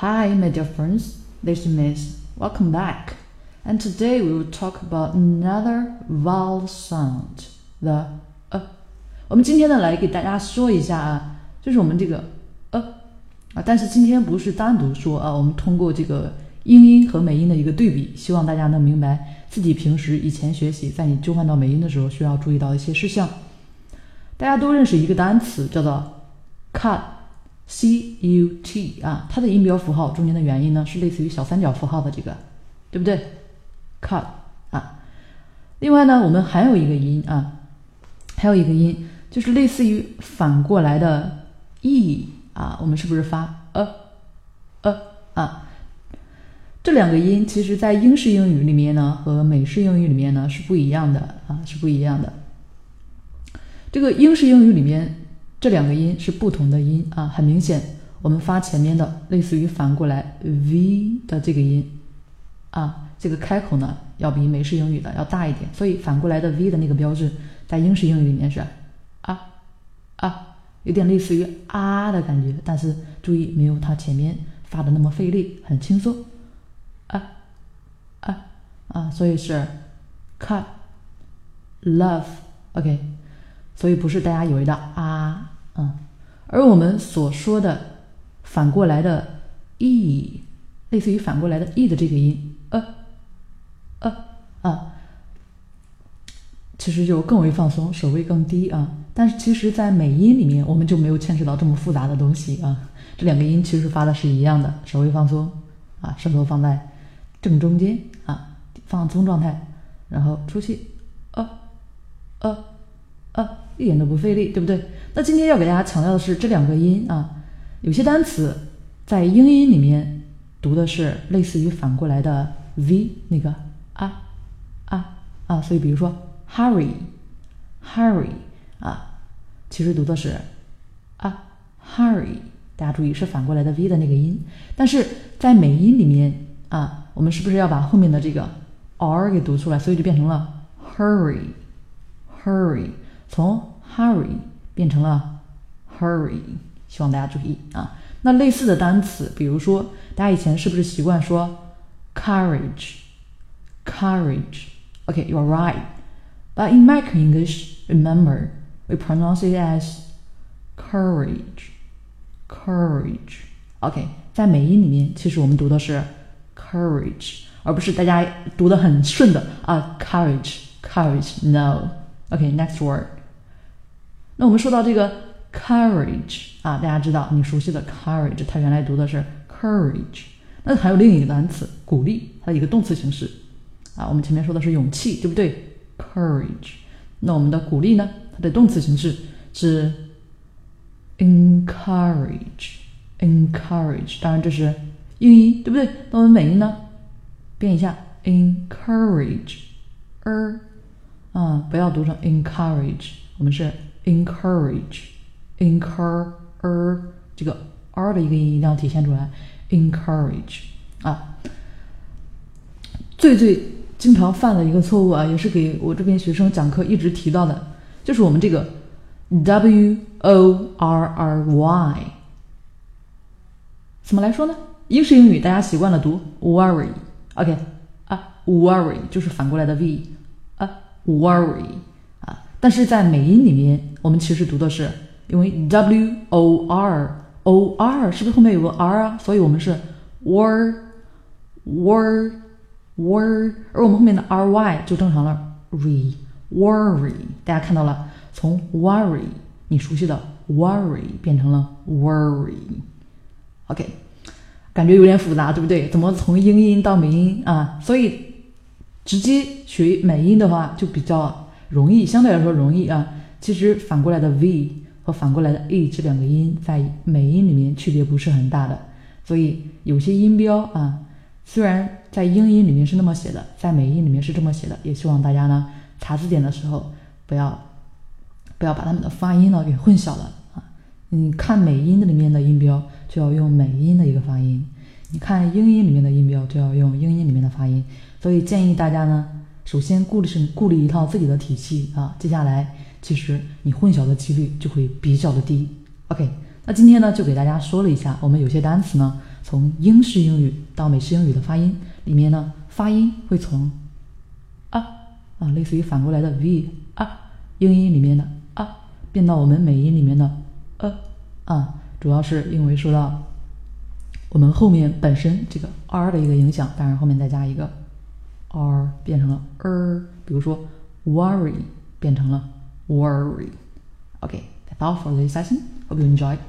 Hi, my dear friends. This is Miss. Welcome back. And today we will talk about another vowel sound, the uh. 我们今天呢来给大家说一下啊，就是我们这个呃啊，但是今天不是单独说啊，我们通过这个英音和美音的一个对比，希望大家能明白自己平时以前学习，在你纠换到美音的时候需要注意到一些事项。大家都认识一个单词叫做 c u t 啊，它的音标符号中间的元音呢是类似于小三角符号的这个，对不对？cut 啊，另外呢，我们还有一个音啊，还有一个音就是类似于反过来的 e 啊，我们是不是发呃呃啊？这两个音其实在英式英语里面呢和美式英语里面呢是不一样的啊，是不一样的。这个英式英语里面这两个音是不同的音啊，很明显，我们发前面的类似于反过来 v 的这个音啊，这个开口呢要比美式英语的要大一点，所以反过来的 v 的那个标志在英式英语里面是啊啊，有点类似于啊的感觉，但是注意没有它前面发的那么费力，很轻松啊啊啊，所以是 cut love，OK。所以不是大家以为的啊，嗯，而我们所说的反过来的 e，类似于反过来的 e 的这个音，呃，呃，啊，其实就更为放松，手位更低啊。但是其实，在美音里面，我们就没有牵扯到这么复杂的东西啊。这两个音其实发的是一样的，手位放松啊，舌头放在正中间啊，放松状态，然后出气，呃，呃。啊，一点都不费力，对不对？那今天要给大家强调的是这两个音啊，有些单词在英音里面读的是类似于反过来的 v 那个啊啊啊，所以比如说 hurry，hurry 啊，其实读的是啊 hurry，大家注意是反过来的 v 的那个音，但是在美音里面啊，我们是不是要把后面的这个 r 给读出来？所以就变成了 hurry，hurry。从 hurry 变成了 hurry，希望大家注意啊。那类似的单词，比如说大家以前是不是习惯说 courage，courage？OK，you're right。But in my English, remember we pronounce it as courage, courage. OK，在美音里面，其实我们读的是 courage，而不是大家读的很顺的啊 courage, courage. No. OK，next word. 那我们说到这个 courage 啊，大家知道你熟悉的 courage，它原来读的是 courage。那还有另一个单词鼓励，它的一个动词形式啊。我们前面说的是勇气，对不对？courage。那我们的鼓励呢？它的动词形式是 encourage，encourage。当然这是英音，对不对？那我们美音呢？变一下 encourage，er 啊，不要读成 encourage，我们是。encourage，encourage，这个 r 的一个音一定要体现出来。encourage 啊，最最经常犯的一个错误啊，也是给我这边学生讲课一直提到的，就是我们这个 w o r r y，怎么来说呢？英式英语大家习惯了读 worry，OK 啊，worry 就是反过来的 v 啊，worry。但是在美音里面，我们其实读的是，因为 w o r o r 是不是后面有个 r 啊？所以我们是 wor wor wor，而我们后面的 r y 就正常了 re worry。大家看到了，从 worry 你熟悉的 worry 变成了 worry。OK，感觉有点复杂，对不对？怎么从英音到美音啊？所以直接学美音的话就比较。容易，相对来说容易啊。其实反过来的 v 和反过来的 e 这两个音在美音里面区别不是很大的，所以有些音标啊，虽然在英音里面是那么写的，在美音里面是这么写的，也希望大家呢查字典的时候不要不要把它们的发音呢给混淆了啊。你看美音的里面的音标就要用美音的一个发音，你看英音里面的音标就要用英音里面的发音，所以建议大家呢。首先，顾虑是顾虑一套自己的体系啊。接下来，其实你混淆的几率就会比较的低。OK，那今天呢，就给大家说了一下，我们有些单词呢，从英式英语到美式英语的发音里面呢，发音会从啊啊，类似于反过来的 v 啊，英音里面的啊，变到我们美音里面的呃啊，主要是因为受到我们后面本身这个 r 的一个影响，当然后面再加一个 r 变成了 er，比如说 worry 变成了 worry。Okay, that's all for this session. Hope you enjoyed.